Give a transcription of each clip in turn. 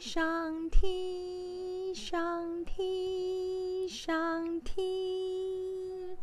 上听，上听，上听。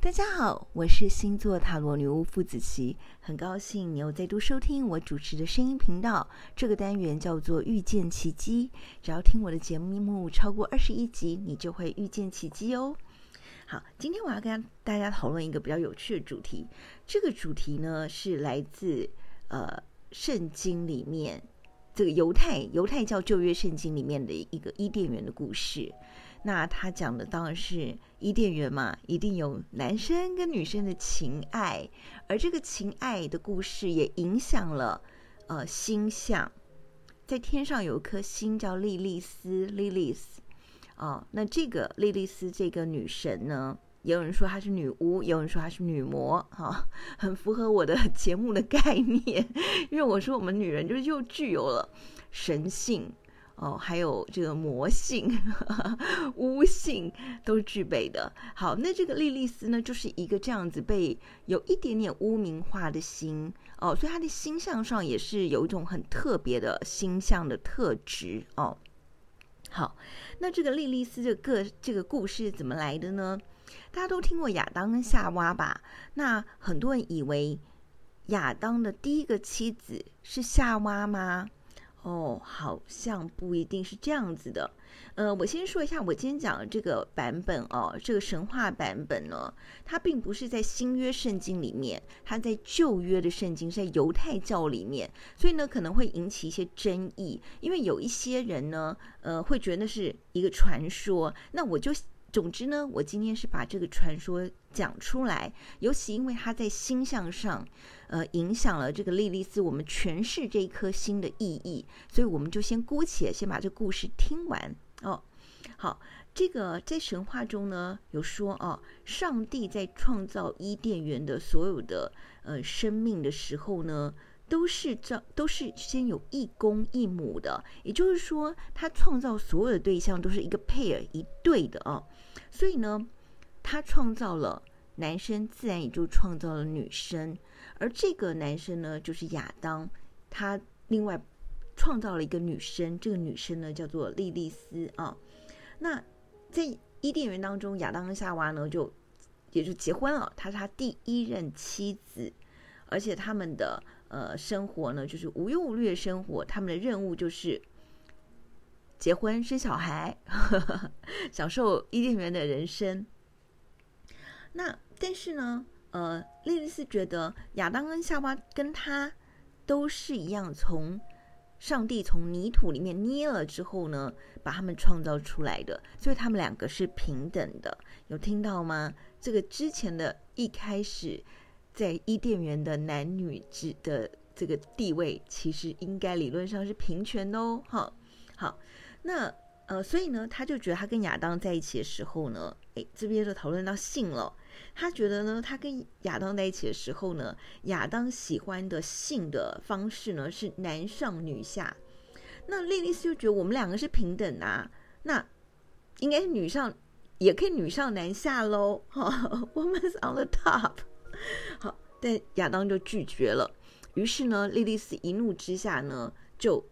大家好，我是星座塔罗女巫傅子琪，很高兴你又再度收听我主持的声音频道。这个单元叫做遇见奇迹，只要听我的节目超过二十一集，你就会遇见奇迹哦。好，今天我要跟大家讨论一个比较有趣的主题。这个主题呢是来自呃圣经里面这个犹太犹太教旧约圣经里面的一个伊甸园的故事。那他讲的当然是伊甸园嘛，一定有男生跟女生的情爱，而这个情爱的故事也影响了呃星象。在天上有一颗星叫莉莉丝 （Lilith）。哦，那这个莉莉丝这个女神呢，也有人说她是女巫，有人说她是女魔，哈、很符合我的 节目的概念，因为我说我们女人就是又具有了神性哦，还有这个魔性、呵 呵巫性都是具备的。好，那这个莉莉丝呢，就是一个这样子被有一点点污名化的心哦，所以她的星象上也是有一种很特别的星象的特质哦。好，那这个莉莉丝这个这个故事怎么来的呢？大家都听过亚当跟夏娃吧？那很多人以为亚当的第一个妻子是夏娃吗？哦，好像不一定是这样子的。呃，我先说一下，我今天讲的这个版本哦，这个神话版本呢，它并不是在新约圣经里面，它在旧约的圣经，在犹太教里面，所以呢，可能会引起一些争议，因为有一些人呢，呃，会觉得那是一个传说。那我就。总之呢，我今天是把这个传说讲出来，尤其因为它在星象上，呃，影响了这个莉莉丝我们诠释这一颗星的意义，所以我们就先姑且先把这故事听完哦。好，这个在神话中呢有说哦，上帝在创造伊甸园的所有的呃生命的时候呢。都是造都是先有一公一母的，也就是说，他创造所有的对象都是一个配儿一对的啊。所以呢，他创造了男生，自然也就创造了女生。而这个男生呢，就是亚当，他另外创造了一个女生，这个女生呢叫做莉莉丝啊。那在伊甸园当中，亚当跟夏娃呢就也就结婚了，他是他第一任妻子，而且他们的。呃，生活呢就是无忧无虑的生活，他们的任务就是结婚生小孩，呵呵，享受伊甸园的人生。那但是呢，呃，莉莉丝觉得亚当跟夏娃跟他都是一样，从上帝从泥土里面捏了之后呢，把他们创造出来的，所以他们两个是平等的。有听到吗？这个之前的一开始。在伊甸园的男女之的这个地位，其实应该理论上是平权的哦。好，好，那呃，所以呢，他就觉得他跟亚当在一起的时候呢，诶，这边就讨论到性了。他觉得呢，他跟亚当在一起的时候呢，亚当喜欢的性的方式呢是男上女下。那莉莉丝就觉得我们两个是平等啊，那应该是女上也可以女上男下喽。哈，Woman's on the top。好，但亚当就拒绝了。于是呢，莉莉丝一怒之下呢，就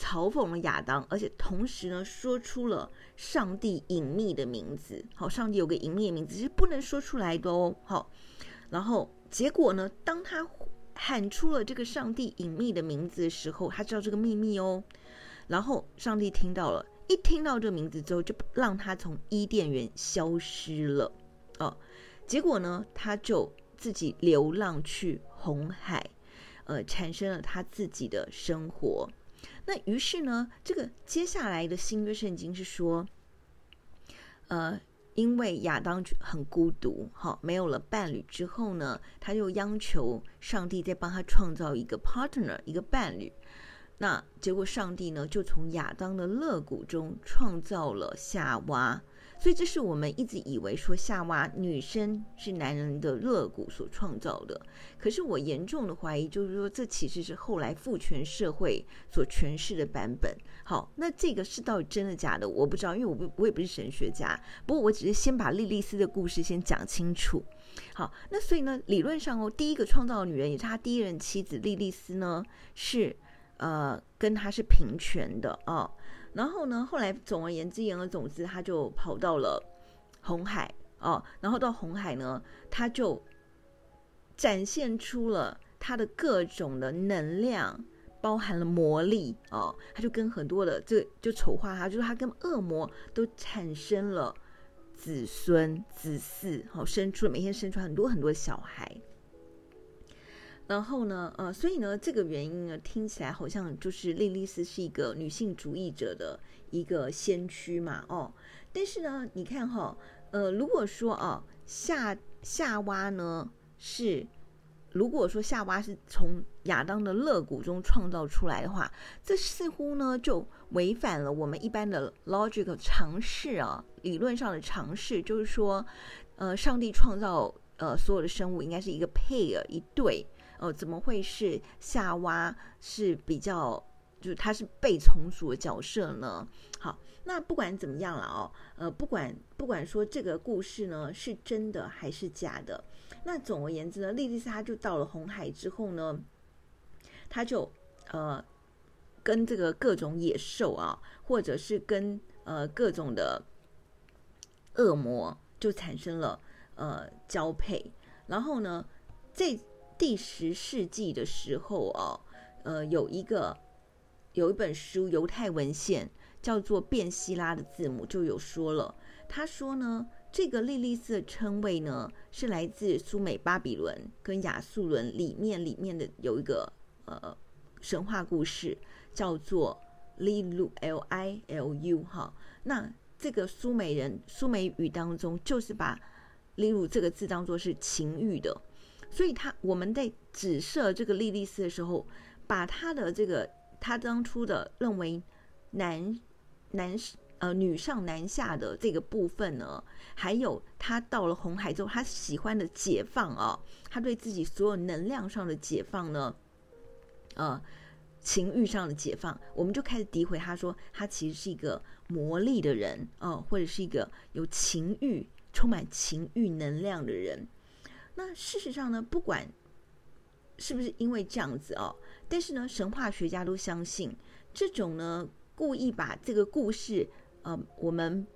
嘲讽了亚当，而且同时呢，说出了上帝隐秘的名字。好，上帝有个隐秘的名字是不能说出来的哦。好，然后结果呢，当他喊出了这个上帝隐秘的名字的时候，他知道这个秘密哦。然后上帝听到了，一听到这个名字之后，就让他从伊甸园消失了。哦，结果呢，他就。自己流浪去红海，呃，产生了他自己的生活。那于是呢，这个接下来的新约圣经是说，呃，因为亚当很孤独，哈，没有了伴侣之后呢，他就央求上帝再帮他创造一个 partner，一个伴侣。那结果上帝呢，就从亚当的肋骨中创造了夏娃。所以这是我们一直以为说夏娃女生是男人的肋骨所创造的，可是我严重的怀疑，就是说这其实是后来父权社会所诠释的版本。好，那这个是到底真的假的，我不知道，因为我不我也不是神学家。不过我只是先把莉莉丝的故事先讲清楚。好，那所以呢，理论上哦，第一个创造的女人也是他第一任妻子莉莉丝呢，是呃跟他是平权的哦。然后呢，后来总而言之，言而总之，他就跑到了红海哦。然后到红海呢，他就展现出了他的各种的能量。包含了魔力哦，他就跟很多的这就丑化他，就是他跟恶魔都产生了子孙子嗣，好、哦、生出了每天生出很多很多小孩。然后呢，呃，所以呢，这个原因呢，听起来好像就是莉莉丝是一个女性主义者的一个先驱嘛，哦，但是呢，你看哈、呃，如果说啊，夏夏娃呢是。如果说夏娃是从亚当的肋骨中创造出来的话，这似乎呢就违反了我们一般的 logic 尝试啊，理论上的尝试，就是说，呃，上帝创造呃所有的生物应该是一个 pair 一对，呃，怎么会是夏娃是比较，就是他是被从属的角色呢？好，那不管怎么样了哦，呃，不管不管说这个故事呢是真的还是假的。那总而言之呢，莉莉丝她就到了红海之后呢，她就呃跟这个各种野兽啊，或者是跟呃各种的恶魔就产生了呃交配。然后呢，这第十世纪的时候哦，呃有一个有一本书犹太文献叫做《变希拉的字母》，就有说了，他说呢。这个莉莉丝的称谓呢，是来自苏美、巴比伦跟亚述伦里面里面的有一个呃神话故事，叫做 Lilu L I L U 哈。那这个苏美人苏美语当中，就是把 Lilu 这个字当做是情欲的，所以他我们在指涉这个莉莉丝的时候，把他的这个他当初的认为男男。呃，女上男下的这个部分呢，还有他到了红海之后，他喜欢的解放啊，他对自己所有能量上的解放呢，呃，情欲上的解放，我们就开始诋毁他说他其实是一个魔力的人哦，呃，或者是一个有情欲、充满情欲能量的人。那事实上呢，不管是不是因为这样子哦，但是呢，神话学家都相信这种呢，故意把这个故事。呃，我们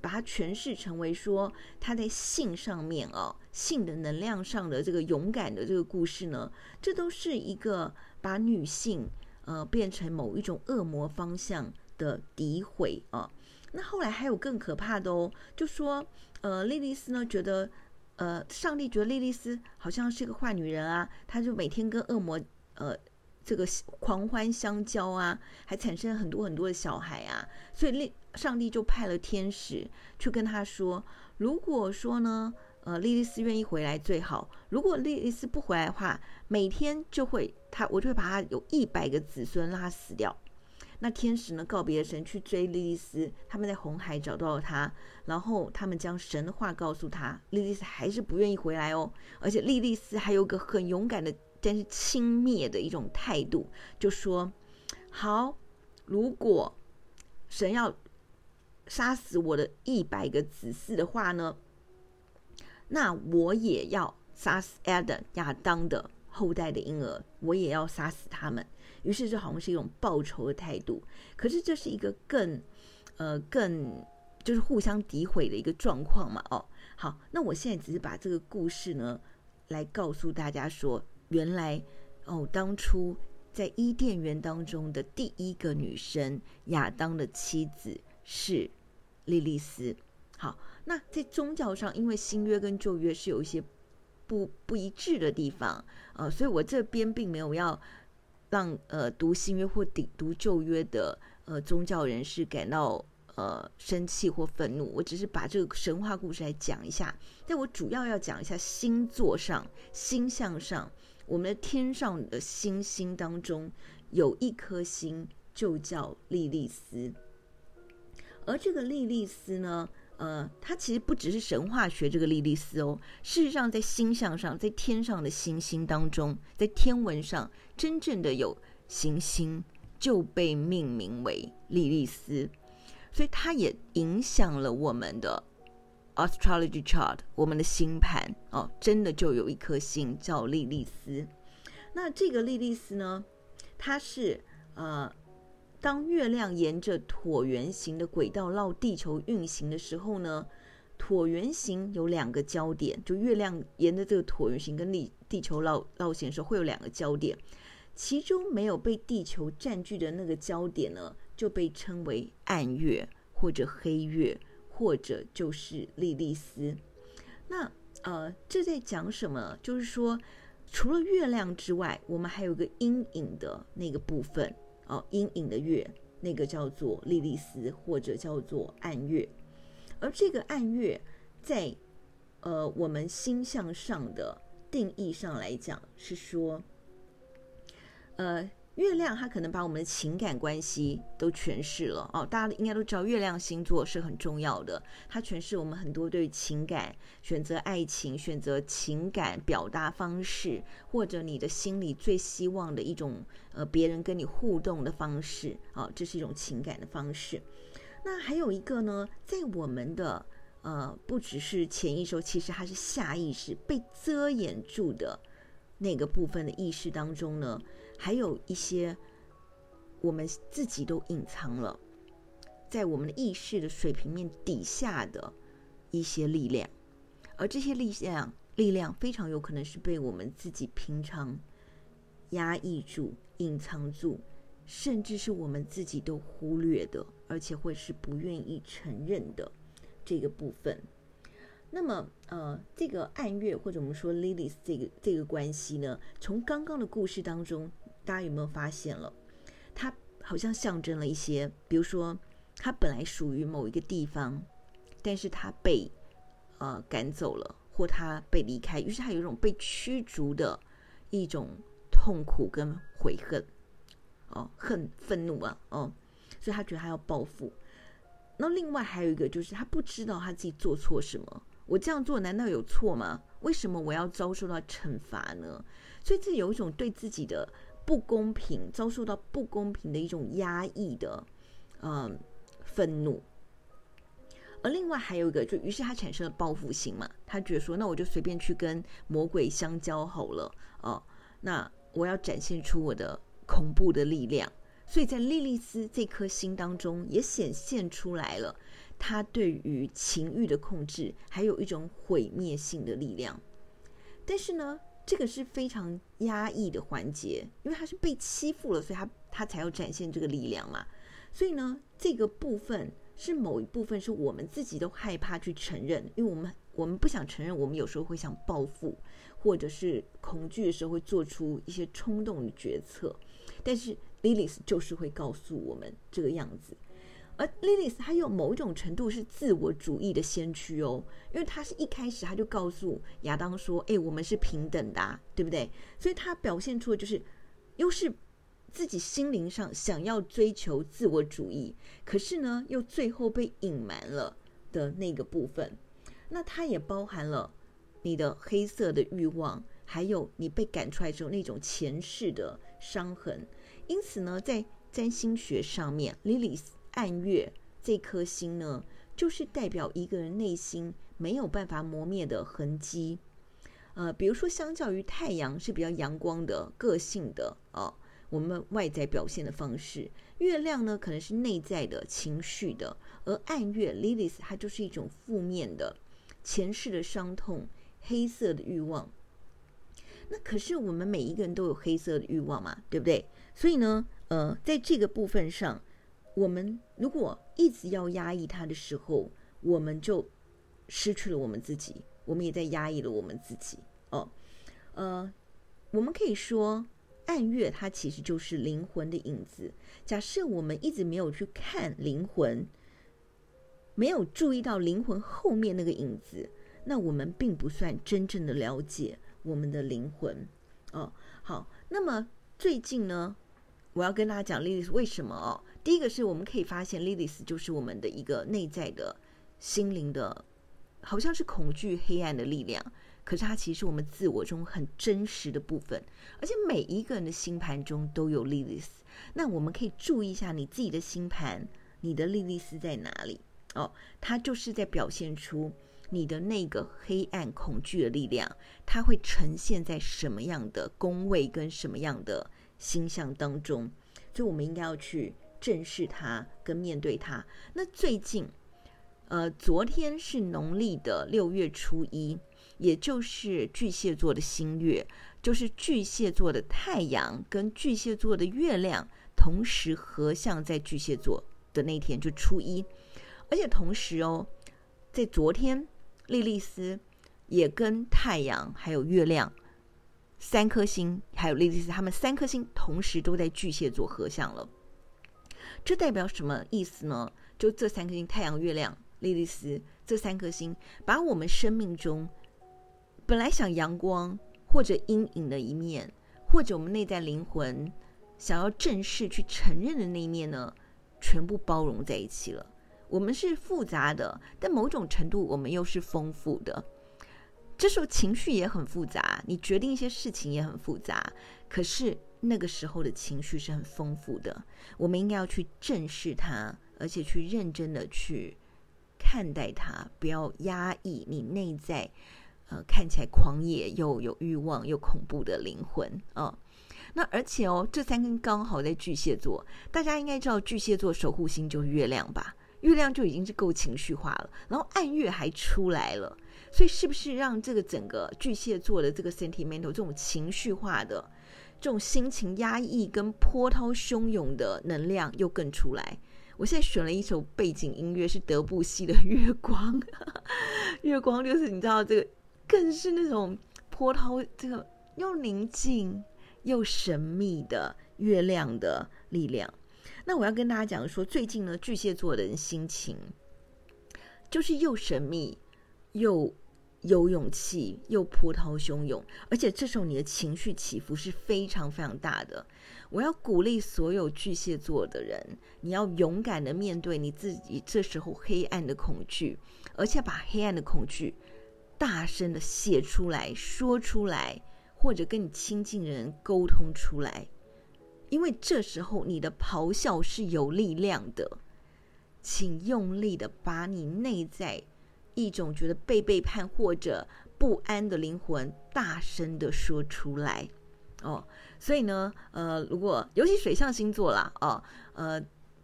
把它诠释成为说，他在性上面哦，性的能量上的这个勇敢的这个故事呢，这都是一个把女性呃变成某一种恶魔方向的诋毁啊。那后来还有更可怕的哦，就说呃，莉莉丝呢觉得呃，上帝觉得莉莉丝好像是个坏女人啊，她就每天跟恶魔呃。这个狂欢相交啊，还产生很多很多的小孩啊，所以莉上帝就派了天使去跟他说，如果说呢，呃，莉莉丝愿意回来最好；如果莉莉丝不回来的话，每天就会他我就会把他有一百个子孙让他死掉。那天使呢告别了神去追莉莉丝，他们在红海找到了他，然后他们将神的话告诉他，莉莉丝还是不愿意回来哦，而且莉莉丝还有个很勇敢的。但是轻蔑的一种态度，就说：“好，如果神要杀死我的一百个子嗣的话呢，那我也要杀死 Adam 亚当的后代的婴儿，我也要杀死他们。于是，这好像是一种报仇的态度。可是，这是一个更呃更就是互相诋毁的一个状况嘛。哦，好，那我现在只是把这个故事呢来告诉大家说。”原来哦，当初在伊甸园当中的第一个女生亚当的妻子是莉莉丝。好，那在宗教上，因为新约跟旧约是有一些不不一致的地方，呃，所以我这边并没有要让呃读新约或读读旧约的呃宗教人士感到呃生气或愤怒，我只是把这个神话故事来讲一下。但我主要要讲一下星座上、星象上。我们的天上的星星当中有一颗星，就叫莉莉丝。而这个莉莉丝呢，呃，它其实不只是神话学这个莉莉丝哦。事实上，在星象上，在天上的星星当中，在天文上，真正的有行星就被命名为莉莉丝，所以它也影响了我们的。Astrology chart，我们的星盘哦，真的就有一颗星叫莉莉丝。那这个莉莉丝呢，它是呃，当月亮沿着椭圆形的轨道绕地球运行的时候呢，椭圆形有两个焦点，就月亮沿着这个椭圆形跟地地球绕绕行的时候会有两个焦点，其中没有被地球占据的那个焦点呢，就被称为暗月或者黑月，或者就是莉莉丝。那呃，这在讲什么？就是说，除了月亮之外，我们还有个阴影的那个部分哦，阴影的月，那个叫做莉莉丝，或者叫做暗月。而这个暗月，在呃我们星象上的定义上来讲，是说，呃。月亮它可能把我们的情感关系都诠释了哦，大家应该都知道，月亮星座是很重要的，它诠释我们很多对情感、选择爱情、选择情感表达方式，或者你的心里最希望的一种呃别人跟你互动的方式啊、哦，这是一种情感的方式。那还有一个呢，在我们的呃不只是潜意识，其实它是下意识被遮掩住的那个部分的意识当中呢。还有一些我们自己都隐藏了，在我们的意识的水平面底下的一些力量，而这些力量力量非常有可能是被我们自己平常压抑住、隐藏住，甚至是我们自己都忽略的，而且会是不愿意承认的这个部分。那么，呃，这个暗月或者我们说 Lilith 这个这个关系呢，从刚刚的故事当中。大家有没有发现了？它好像象征了一些，比如说，它本来属于某一个地方，但是它被呃赶走了，或它被离开，于是它有一种被驱逐的一种痛苦跟悔恨，哦，恨、愤怒啊，哦，所以他觉得他要报复。那另外还有一个就是他不知道他自己做错什么，我这样做难道有错吗？为什么我要遭受到惩罚呢？所以这有一种对自己的。不公平，遭受到不公平的一种压抑的，嗯，愤怒。而另外还有一个，就于是他产生了报复心嘛，他觉得说，那我就随便去跟魔鬼相交好了，哦，那我要展现出我的恐怖的力量。所以在莉莉丝这颗心当中，也显现出来了，他对于情欲的控制，还有一种毁灭性的力量。但是呢，这个是非常压抑的环节，因为他是被欺负了，所以他他才要展现这个力量嘛。所以呢，这个部分是某一部分是我们自己都害怕去承认，因为我们我们不想承认，我们有时候会想报复，或者是恐惧的时候会做出一些冲动的决策。但是 Lilith 就是会告诉我们这个样子。而 Lilith 她有某一种程度是自我主义的先驱哦，因为她是一开始她就告诉亚当说：“哎，我们是平等的，对不对？”所以她表现出的就是，又是自己心灵上想要追求自我主义，可是呢，又最后被隐瞒了的那个部分。那它也包含了你的黑色的欲望，还有你被赶出来之后那种前世的伤痕。因此呢，在占星学上面，Lilith。暗月这颗星呢，就是代表一个人内心没有办法磨灭的痕迹。呃，比如说，相较于太阳是比较阳光的、个性的、哦，我们外在表现的方式；月亮呢，可能是内在的情绪的。而暗月 Lilith 它就是一种负面的、前世的伤痛、黑色的欲望。那可是我们每一个人都有黑色的欲望嘛，对不对？所以呢，呃，在这个部分上。我们如果一直要压抑它的时候，我们就失去了我们自己，我们也在压抑了我们自己。哦，呃，我们可以说，暗月它其实就是灵魂的影子。假设我们一直没有去看灵魂，没有注意到灵魂后面那个影子，那我们并不算真正的了解我们的灵魂。哦，好，那么最近呢，我要跟大家讲莉莉丝为什么哦。第一个是我们可以发现，Lily 就是我们的一个内在的心灵的，好像是恐惧黑暗的力量，可是它其实是我们自我中很真实的部分，而且每一个人的星盘中都有 Lily。那我们可以注意一下你自己的星盘，你的 Lily 在哪里？哦，它就是在表现出你的那个黑暗恐惧的力量，它会呈现在什么样的宫位跟什么样的星象当中。所以我们应该要去正视它跟面对它。那最近，呃，昨天是农历的六月初一，也就是巨蟹座的新月，就是巨蟹座的太阳跟巨蟹座的月亮同时合相在巨蟹座的那天，就初一。而且同时哦，在昨天，莉莉丝也跟太阳还有月亮三颗星，还有莉莉丝，他们三颗星同时都在巨蟹座合相了。这代表什么意思呢？就这三颗星，太阳、月亮、莉莉丝这三颗星，把我们生命中本来想阳光或者阴影的一面，或者我们内在灵魂想要正视去承认的那一面呢，全部包容在一起了。我们是复杂的，但某种程度我们又是丰富的。这时候情绪也很复杂，你决定一些事情也很复杂。可是那个时候的情绪是很丰富的，我们应该要去正视它，而且去认真的去看待它，不要压抑你内在呃看起来狂野又有欲望又恐怖的灵魂啊、哦。那而且哦，这三根刚好在巨蟹座，大家应该知道巨蟹座守护星就是月亮吧？月亮就已经是够情绪化了，然后暗月还出来了，所以是不是让这个整个巨蟹座的这个 sentimental 这种情绪化的这种心情压抑跟波涛汹涌的能量又更出来？我现在选了一首背景音乐是德布西的《月光》，月光就是你知道这个更是那种波涛，这个又宁静又神秘的月亮的力量。那我要跟大家讲说，最近呢，巨蟹座的人心情就是又神秘，又有勇气，又波涛汹涌，而且这时候你的情绪起伏是非常非常大的。我要鼓励所有巨蟹座的人，你要勇敢的面对你自己这时候黑暗的恐惧，而且把黑暗的恐惧大声的写出来说出来，或者跟你亲近的人沟通出来。因为这时候你的咆哮是有力量的，请用力的把你内在一种觉得被背叛或者不安的灵魂大声的说出来哦。所以呢，呃，如果尤其水象星座啦，哦，呃，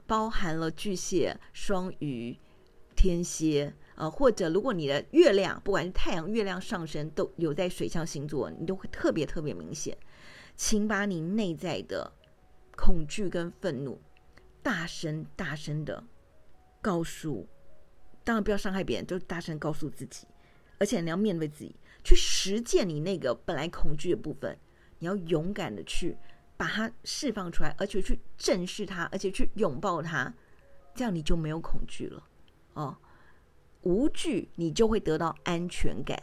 包含了巨蟹、双鱼、天蝎，呃，或者如果你的月亮，不管是太阳、月亮上升都有在水象星座，你都会特别特别明显。请把你内在的。恐惧跟愤怒，大声大声的告诉，当然不要伤害别人，就大声告诉自己，而且你要面对自己，去实践你那个本来恐惧的部分，你要勇敢的去把它释放出来，而且去正视它，而且去拥抱它，这样你就没有恐惧了哦，无惧你就会得到安全感。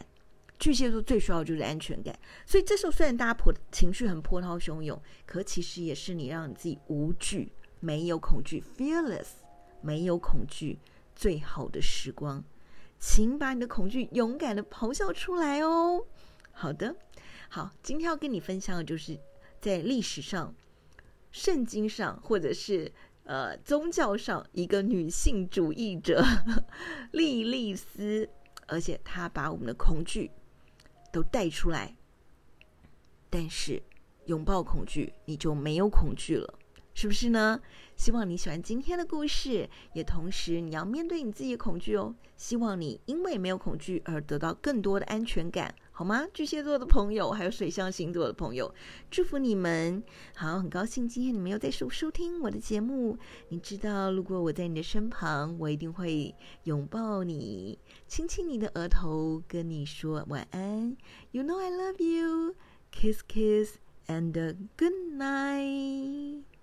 巨蟹座最需要的就是安全感，所以这时候虽然大家波情绪很波涛汹涌，可其实也是你让你自己无惧、没有恐惧，fearless，没有恐惧最好的时光。请把你的恐惧勇敢的咆哮出来哦。好的，好，今天要跟你分享的就是在历史上、圣经上或者是呃宗教上一个女性主义者 莉莉丝，而且她把我们的恐惧。都带出来，但是拥抱恐惧，你就没有恐惧了，是不是呢？希望你喜欢今天的故事，也同时你要面对你自己的恐惧哦。希望你因为没有恐惧而得到更多的安全感，好吗？巨蟹座的朋友，还有水象星座的朋友，祝福你们。好，很高兴今天你们又在收收听我的节目。你知道，如果我在你的身旁，我一定会拥抱你，亲亲你的额头，跟你说晚安。You know I love you. Kiss, kiss, and good night.